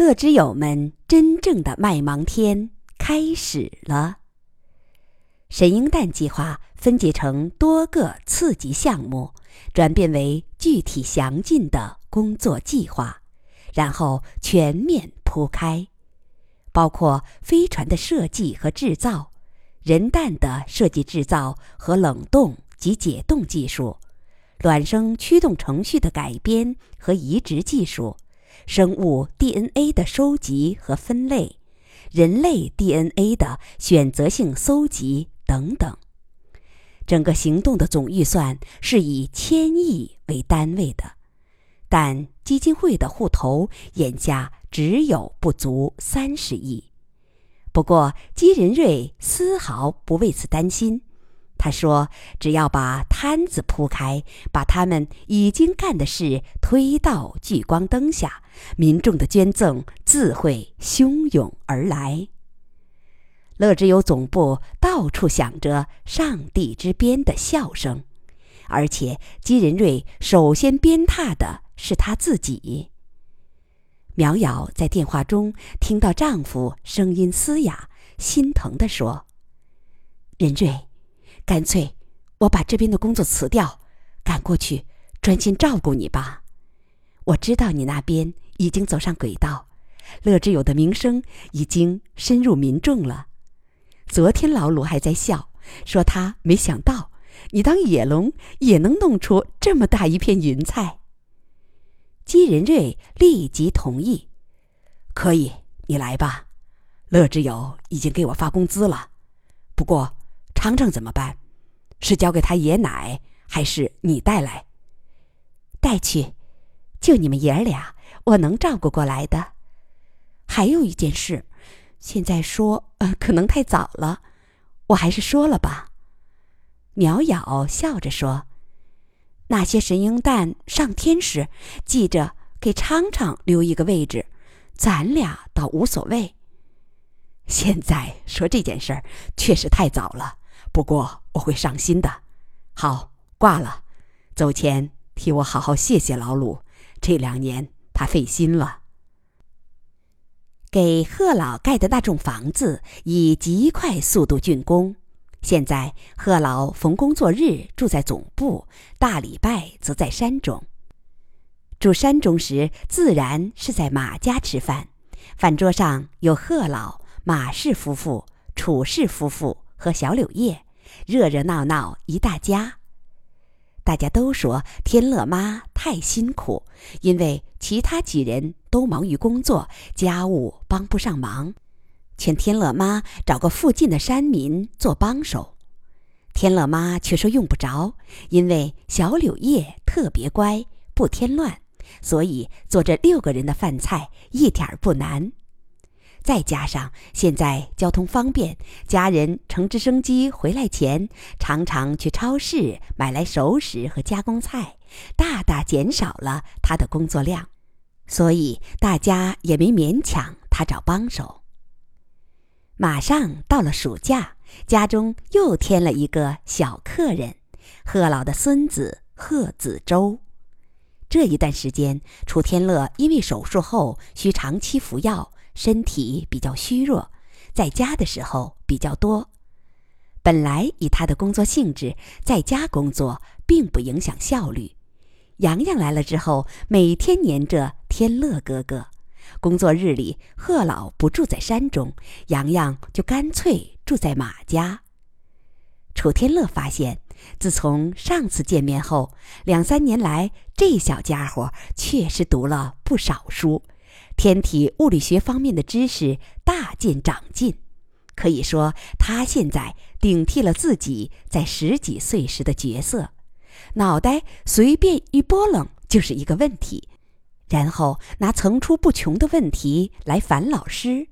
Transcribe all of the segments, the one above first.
乐之友们真正的麦芒天开始了。神鹰蛋计划分解成多个次级项目，转变为具体详尽的工作计划，然后全面铺开，包括飞船的设计和制造、人蛋的设计制造和冷冻及解冻技术、卵生驱动程序的改编和移植技术、生物 DNA 的收集和分类、人类 DNA 的选择性搜集。等等，整个行动的总预算是以千亿为单位的，但基金会的户头眼下只有不足三十亿。不过基仁瑞丝毫不为此担心，他说：“只要把摊子铺开，把他们已经干的事推到聚光灯下，民众的捐赠自会汹涌而来。”乐之友总部到处响着“上帝之鞭”的笑声，而且金仁瑞首先鞭挞的是他自己。苗瑶在电话中听到丈夫声音嘶哑，心疼地说：“仁瑞，干脆我把这边的工作辞掉，赶过去专心照顾你吧。我知道你那边已经走上轨道，乐之友的名声已经深入民众了。”昨天老鲁还在笑，说他没想到你当野龙也能弄出这么大一片云彩。姬仁瑞立即同意：“可以，你来吧。乐之友已经给我发工资了，不过昌昌怎么办？是交给他爷奶，还是你带来？带去，就你们爷儿俩，我能照顾过来的。还有一件事。”现在说，呃，可能太早了，我还是说了吧。苗瑶笑着说：“那些神鹰蛋上天时，记着给昌昌留一个位置，咱俩倒无所谓。现在说这件事儿确实太早了，不过我会上心的。好，挂了。走前替我好好谢谢老鲁，这两年他费心了。”给贺老盖的那栋房子以极快速度竣工。现在贺老逢工作日住在总部，大礼拜则在山中。住山中时，自然是在马家吃饭。饭桌上有贺老、马氏夫妇、楚氏夫妇和小柳叶，热热闹闹一大家。大家都说天乐妈太辛苦，因为其他几人都忙于工作，家务帮不上忙，劝天乐妈找个附近的山民做帮手。天乐妈却说用不着，因为小柳叶特别乖，不添乱，所以做这六个人的饭菜一点儿不难。再加上现在交通方便，家人乘直升机回来前，常常去超市买来熟食和加工菜，大大减少了他的工作量，所以大家也没勉强他找帮手。马上到了暑假，家中又添了一个小客人——贺老的孙子贺子洲。这一段时间，楚天乐因为手术后需长期服药。身体比较虚弱，在家的时候比较多。本来以他的工作性质，在家工作并不影响效率。洋洋来了之后，每天黏着天乐哥哥。工作日里，贺老不住在山中，洋洋就干脆住在马家。楚天乐发现，自从上次见面后，两三年来，这小家伙确实读了不少书。天体物理学方面的知识大见长进，可以说他现在顶替了自己在十几岁时的角色，脑袋随便一拨楞就是一个问题，然后拿层出不穷的问题来烦老师。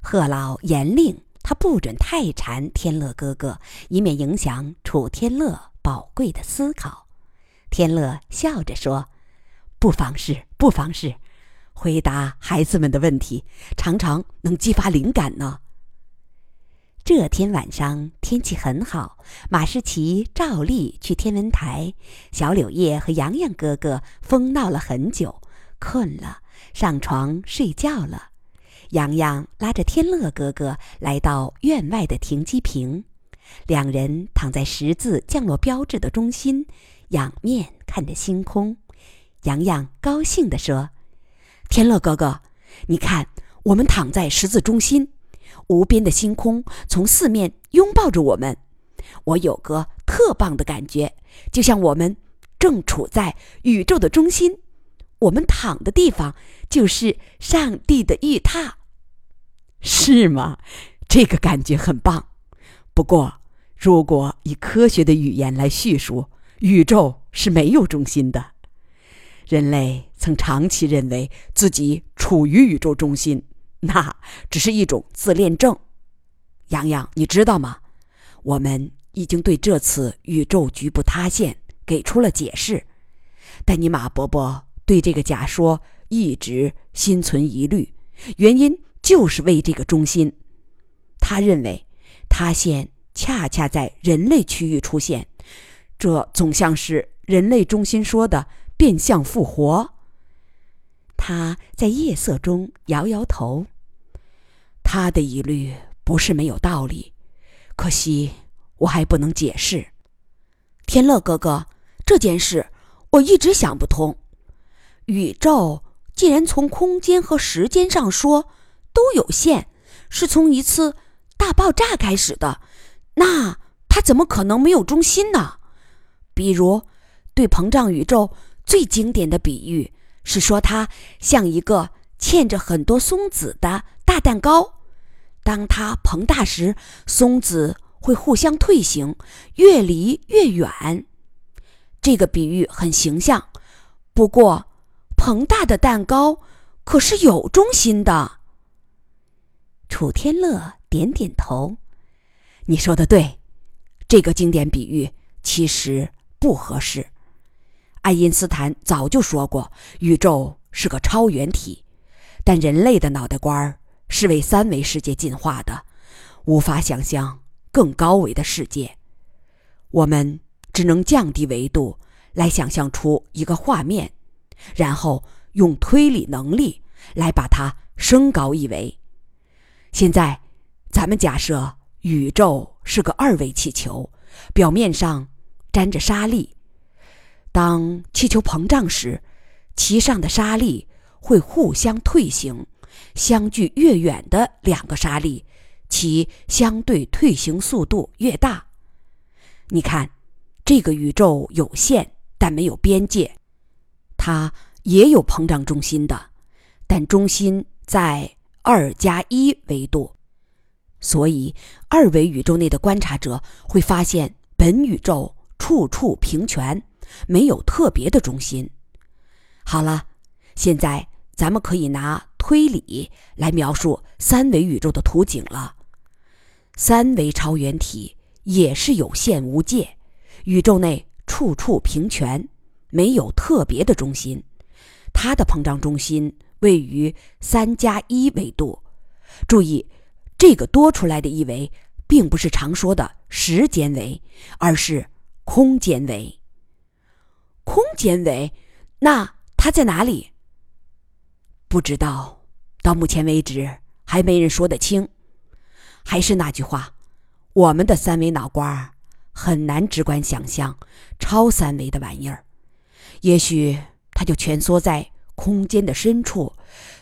贺老严令他不准太缠天乐哥哥，以免影响楚天乐宝贵的思考。天乐笑着说：“不妨事，不妨事。”回答孩子们的问题，常常能激发灵感呢。这天晚上天气很好，马世奇照例去天文台。小柳叶和洋洋哥哥疯闹了很久，困了，上床睡觉了。洋洋拉着天乐哥哥来到院外的停机坪，两人躺在十字降落标志的中心，仰面看着星空。洋洋高兴地说：“天乐哥哥，你看，我们躺在十字中心，无边的星空从四面拥抱着我们。我有个特棒的感觉，就像我们正处在宇宙的中心，我们躺的地方就是上帝的玉榻。”是吗？这个感觉很棒。不过，如果以科学的语言来叙述，宇宙是没有中心的。人类曾长期认为自己处于宇宙中心，那只是一种自恋症。洋洋，你知道吗？我们已经对这次宇宙局部塌陷给出了解释，但尼马伯伯对这个假说一直心存疑虑，原因。就是为这个中心，他认为塌陷恰恰在人类区域出现，这总像是人类中心说的变相复活。他在夜色中摇摇头，他的疑虑不是没有道理，可惜我还不能解释。天乐哥哥，这件事我一直想不通。宇宙既然从空间和时间上说，都有限，是从一次大爆炸开始的，那它怎么可能没有中心呢？比如，对膨胀宇宙最经典的比喻是说它像一个嵌着很多松子的大蛋糕，当它膨大时，松子会互相退行，越离越远。这个比喻很形象，不过膨大的蛋糕可是有中心的。楚天乐点点头：“你说的对，这个经典比喻其实不合适。爱因斯坦早就说过，宇宙是个超圆体，但人类的脑袋瓜儿是为三维世界进化的，无法想象更高维的世界。我们只能降低维度来想象出一个画面，然后用推理能力来把它升高一维。”现在，咱们假设宇宙是个二维气球，表面上沾着沙粒。当气球膨胀时，其上的沙粒会互相退行，相距越远的两个沙粒，其相对退行速度越大。你看，这个宇宙有限，但没有边界，它也有膨胀中心的，但中心在。二加一维度，所以二维宇宙内的观察者会发现本宇宙处处平权，没有特别的中心。好了，现在咱们可以拿推理来描述三维宇宙的图景了。三维超圆体也是有限无界，宇宙内处处平权，没有特别的中心，它的膨胀中心。位于三加一维度，注意，这个多出来的一维，并不是常说的时间维，而是空间维。空间维，那它在哪里？不知道，到目前为止还没人说得清。还是那句话，我们的三维脑瓜很难直观想象超三维的玩意儿，也许它就蜷缩在。空间的深处，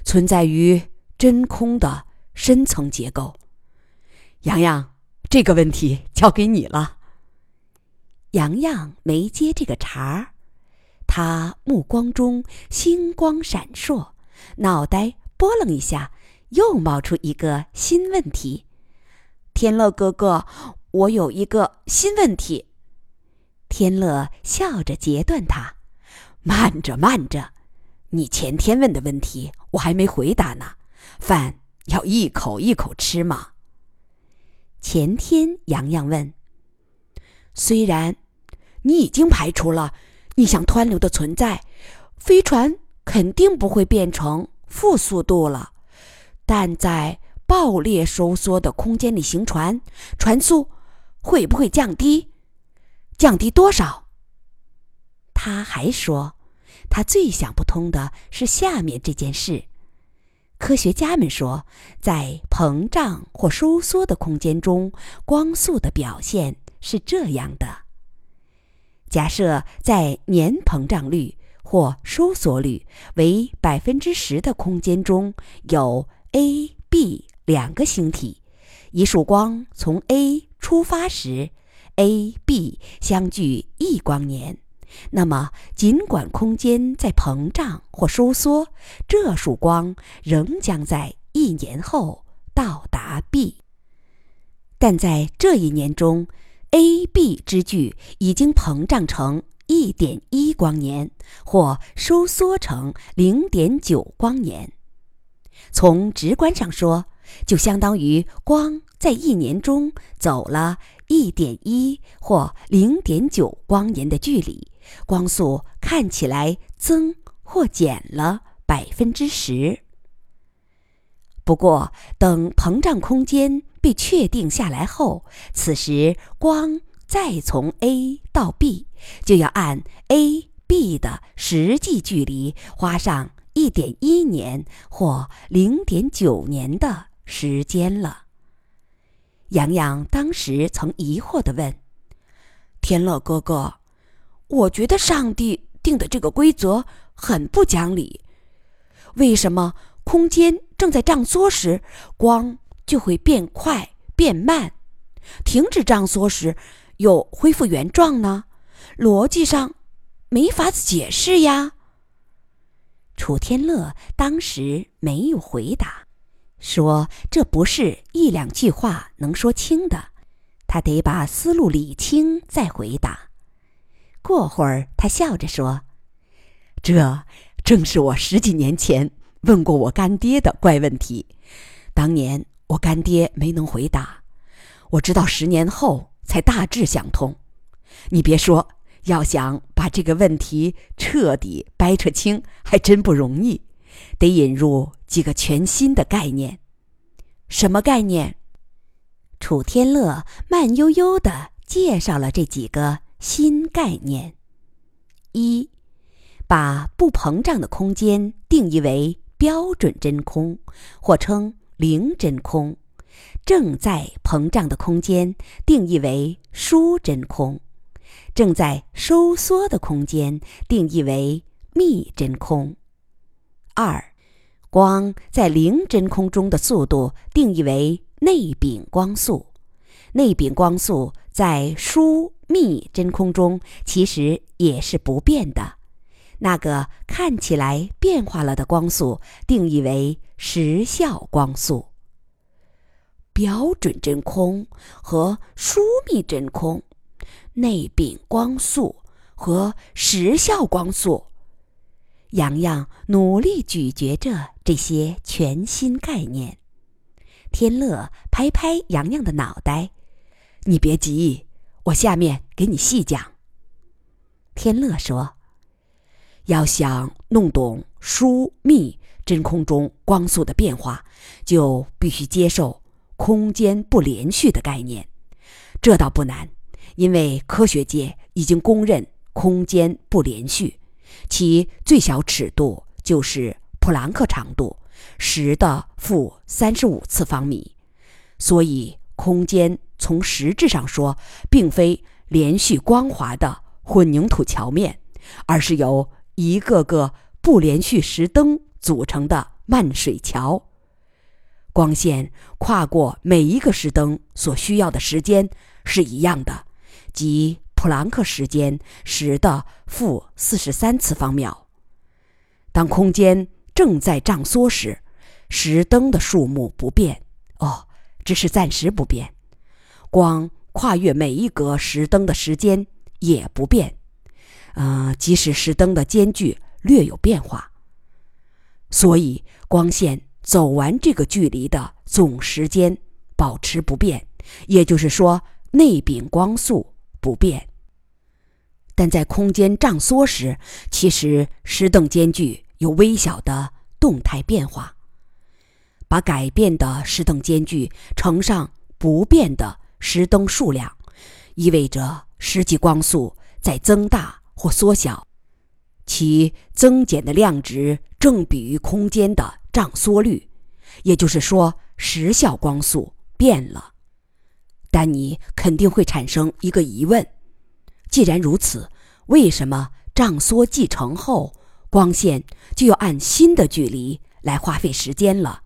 存在于真空的深层结构。洋洋，这个问题交给你了。洋洋没接这个茬儿，他目光中星光闪烁，脑袋拨楞一下，又冒出一个新问题。天乐哥哥，我有一个新问题。天乐笑着截断他：“慢着，慢着。”你前天问的问题我还没回答呢，饭要一口一口吃吗？前天洋洋问。虽然你已经排除了逆向湍流的存在，飞船肯定不会变成负速度了，但在爆裂收缩的空间里行船，船速会不会降低？降低多少？他还说。他最想不通的是下面这件事。科学家们说，在膨胀或收缩的空间中，光速的表现是这样的：假设在年膨胀率或收缩率为百分之十的空间中有 a、b 两个星体，一束光从 A 出发时，a、b 相距一光年。那么，尽管空间在膨胀或收缩，这束光仍将在一年后到达 B。但在这一年中，A、B 之距已经膨胀成一点一光年，或收缩成零点九光年。从直观上说，就相当于光在一年中走了一点一或零点九光年的距离。光速看起来增或减了百分之十。不过，等膨胀空间被确定下来后，此时光再从 A 到 B，就要按 A、B 的实际距离花上一点一年或零点九年的时间了。洋洋当时曾疑惑地问：“天乐哥哥。”我觉得上帝定的这个规则很不讲理。为什么空间正在胀缩时，光就会变快变慢；停止胀缩时，又恢复原状呢？逻辑上没法子解释呀。楚天乐当时没有回答，说这不是一两句话能说清的，他得把思路理清再回答。过会儿，他笑着说：“这正是我十几年前问过我干爹的怪问题。当年我干爹没能回答，我直到十年后才大致想通。你别说，要想把这个问题彻底掰扯清，还真不容易，得引入几个全新的概念。什么概念？”楚天乐慢悠悠地介绍了这几个。新概念：一，把不膨胀的空间定义为标准真空，或称零真空；正在膨胀的空间定义为疏真空；正在收缩的空间定义为密真空。二，光在零真空中的速度定义为内禀光速，内禀光速在疏。密真空中其实也是不变的，那个看起来变化了的光速定义为时效光速。标准真空和疏密真空，内禀光速和时效光速。洋洋努力咀嚼着这些全新概念。天乐拍拍洋洋的脑袋：“你别急。”我下面给你细讲。天乐说：“要想弄懂疏密真空中光速的变化，就必须接受空间不连续的概念。这倒不难，因为科学界已经公认空间不连续，其最小尺度就是普朗克长度，十的负三十五次方米。所以空间。”从实质上说，并非连续光滑的混凝土桥面，而是由一个个不连续石灯组成的漫水桥。光线跨过每一个石灯所需要的时间是一样的，即普朗克时间十的负四十三次方秒。当空间正在胀缩时，石灯的数目不变，哦，只是暂时不变。光跨越每一格石灯的时间也不变，呃，即使石灯的间距略有变化，所以光线走完这个距离的总时间保持不变，也就是说内禀光速不变。但在空间胀缩时，其实石灯间距有微小的动态变化。把改变的石灯间距乘上不变的。石灯数量，意味着实际光速在增大或缩小。其增减的量值正比于空间的胀缩率，也就是说，时效光速变了。但你肯定会产生一个疑问：既然如此，为什么胀缩继承后，光线就要按新的距离来花费时间了？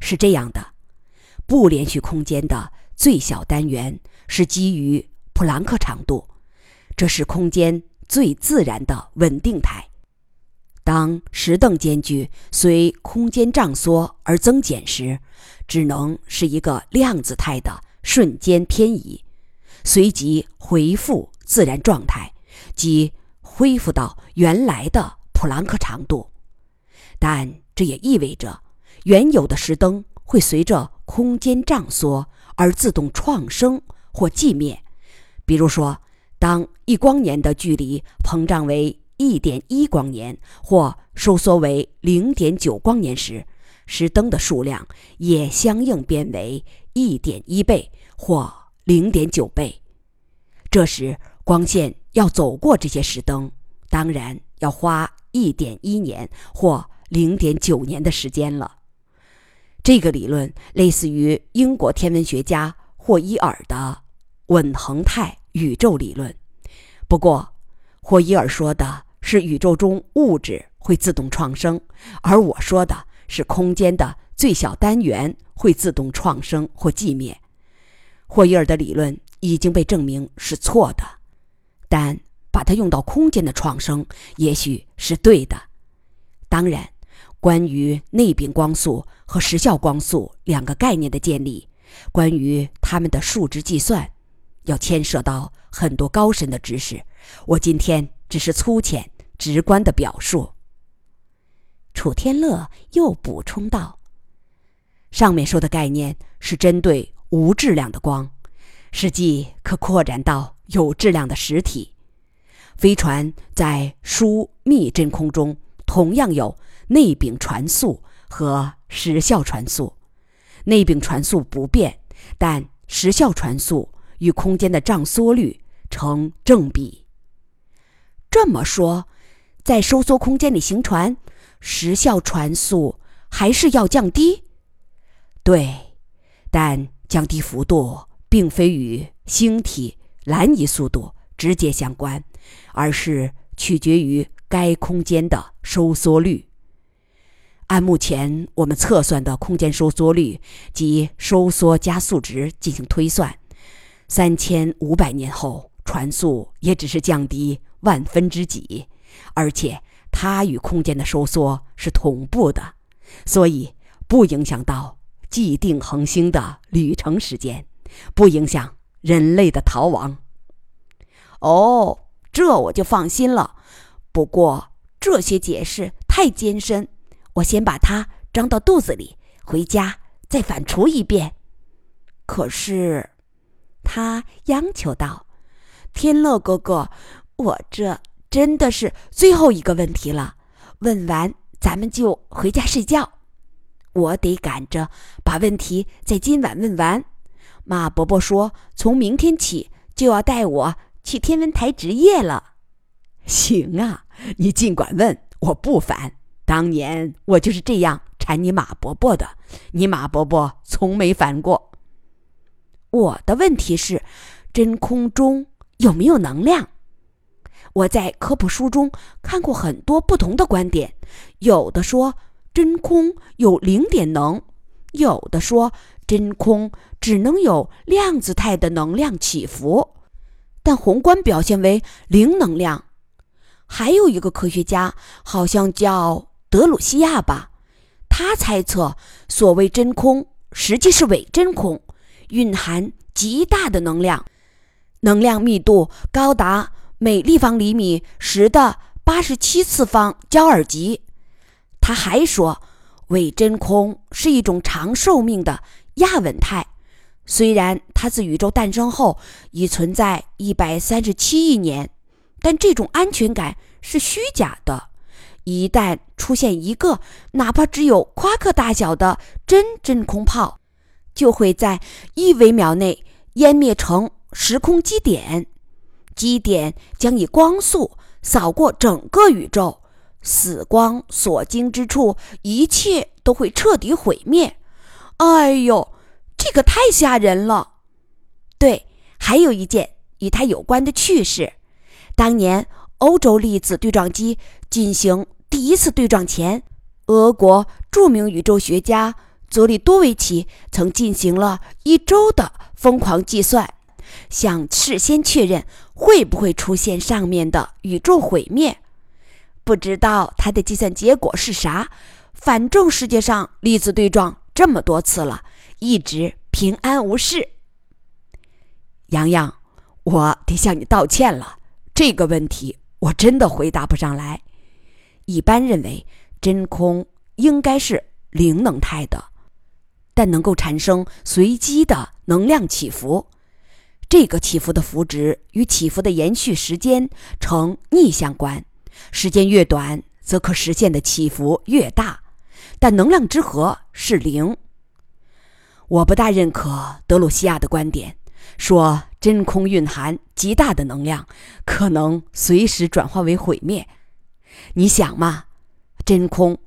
是这样的，不连续空间的最小单元是基于普朗克长度，这是空间最自然的稳定态。当石凳间距随空间胀缩而增减时，只能是一个量子态的。瞬间偏移，随即回复自然状态，即恢复到原来的普朗克长度。但这也意味着，原有的石灯会随着空间胀缩而自动创生或寂灭。比如说，当一光年的距离膨胀为一点一光年或收缩为零点九光年时，石灯的数量也相应变为一点一倍。或零点九倍，这时光线要走过这些石灯，当然要花一点一年或零点九年的时间了。这个理论类似于英国天文学家霍伊尔的稳恒态宇宙理论，不过霍伊尔说的是宇宙中物质会自动创生，而我说的是空间的最小单元会自动创生或寂灭。霍伊尔的理论已经被证明是错的，但把它用到空间的创生也许是对的。当然，关于内禀光速和时效光速两个概念的建立，关于它们的数值计算，要牵涉到很多高深的知识。我今天只是粗浅直观的表述。楚天乐又补充道：“上面说的概念是针对。”无质量的光，实际可扩展到有质量的实体。飞船在疏密真空中同样有内禀传速和时效传速，内禀传速不变，但时效传速与空间的胀缩率成正比。这么说，在收缩空间里行船，时效船速还是要降低？对，但。降低幅度并非与星体蓝移速度直接相关，而是取决于该空间的收缩率。按目前我们测算的空间收缩率及收缩加速值进行推算，三千五百年后传速也只是降低万分之几，而且它与空间的收缩是同步的，所以不影响到。既定恒星的旅程时间，不影响人类的逃亡。哦，这我就放心了。不过这些解释太艰深，我先把它装到肚子里，回家再反刍一遍。可是，他央求道：“天乐哥哥，我这真的是最后一个问题了，问完咱们就回家睡觉。”我得赶着把问题在今晚问完。马伯伯说，从明天起就要带我去天文台值夜了。行啊，你尽管问，我不烦。当年我就是这样缠你马伯伯的，你马伯伯从没烦过。我的问题是，真空中有没有能量？我在科普书中看过很多不同的观点，有的说。真空有零点能，有的说真空只能有量子态的能量起伏，但宏观表现为零能量。还有一个科学家，好像叫德鲁西亚吧，他猜测所谓真空实际是伪真空，蕴含极大的能量，能量密度高达每立方厘米十的八十七次方焦耳级。他还说，伪真空是一种长寿命的亚稳态，虽然它自宇宙诞生后已存在一百三十七亿年，但这种安全感是虚假的。一旦出现一个哪怕只有夸克大小的真真空泡，就会在一微秒内湮灭成时空基点，基点将以光速扫过整个宇宙，死光所经之处，一切都会彻底毁灭。哎呦，这可太吓人了！对，还有一件与它有关的趣事：当年欧洲粒子对撞机进行第一次对撞前，俄国著名宇宙学家佐里多维奇曾进行了一周的疯狂计算，想事先确认会不会出现上面的宇宙毁灭。不知道他的计算结果是啥，反正世界上粒子对撞。这么多次了，一直平安无事。洋洋，我得向你道歉了。这个问题我真的回答不上来。一般认为，真空应该是零能态的，但能够产生随机的能量起伏。这个起伏的幅值与起伏的延续时间呈逆相关，时间越短，则可实现的起伏越大。但能量之和是零。我不大认可德鲁西亚的观点，说真空蕴含极大的能量，可能随时转化为毁灭。你想嘛，真空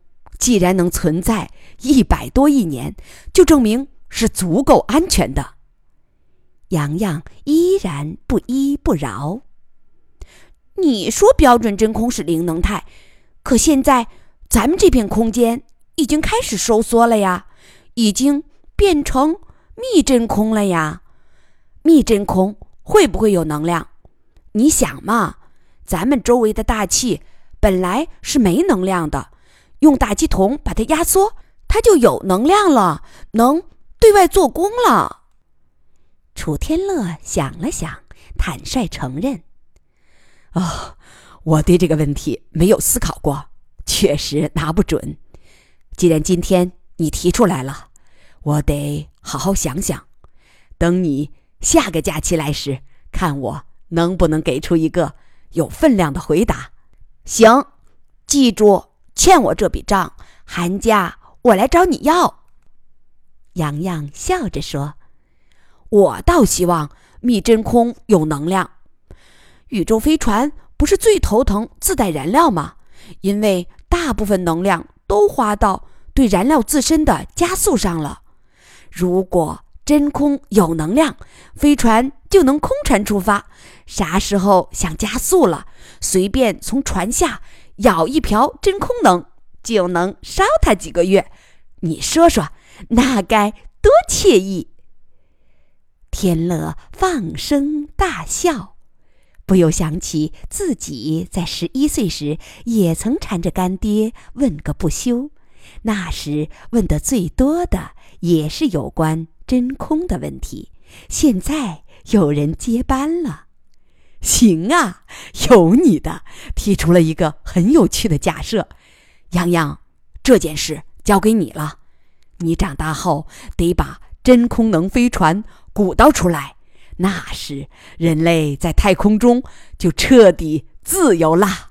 既然能存在一百多亿年，就证明是足够安全的。洋洋依然不依不饶。你说标准真空是零能态，可现在咱们这片空间。已经开始收缩了呀，已经变成密真空了呀。密真空会不会有能量？你想嘛，咱们周围的大气本来是没能量的，用打气筒把它压缩，它就有能量了，能对外做功了。楚天乐想了想，坦率承认：“啊，我对这个问题没有思考过，确实拿不准。”既然今天你提出来了，我得好好想想。等你下个假期来时，看我能不能给出一个有分量的回答。行，记住欠我这笔账，寒假我来找你要。洋洋笑着说：“我倒希望密真空有能量。宇宙飞船不是最头疼自带燃料吗？因为大部分能量。”都花到对燃料自身的加速上了。如果真空有能量，飞船就能空船出发，啥时候想加速了，随便从船下舀一瓢真空能，就能烧它几个月。你说说，那该多惬意！天乐放声大笑。不由想起自己在十一岁时也曾缠着干爹问个不休，那时问的最多的也是有关真空的问题。现在有人接班了，行啊，有你的，提出了一个很有趣的假设。洋洋，这件事交给你了，你长大后得把真空能飞船鼓捣出来。那时，人类在太空中就彻底自由啦。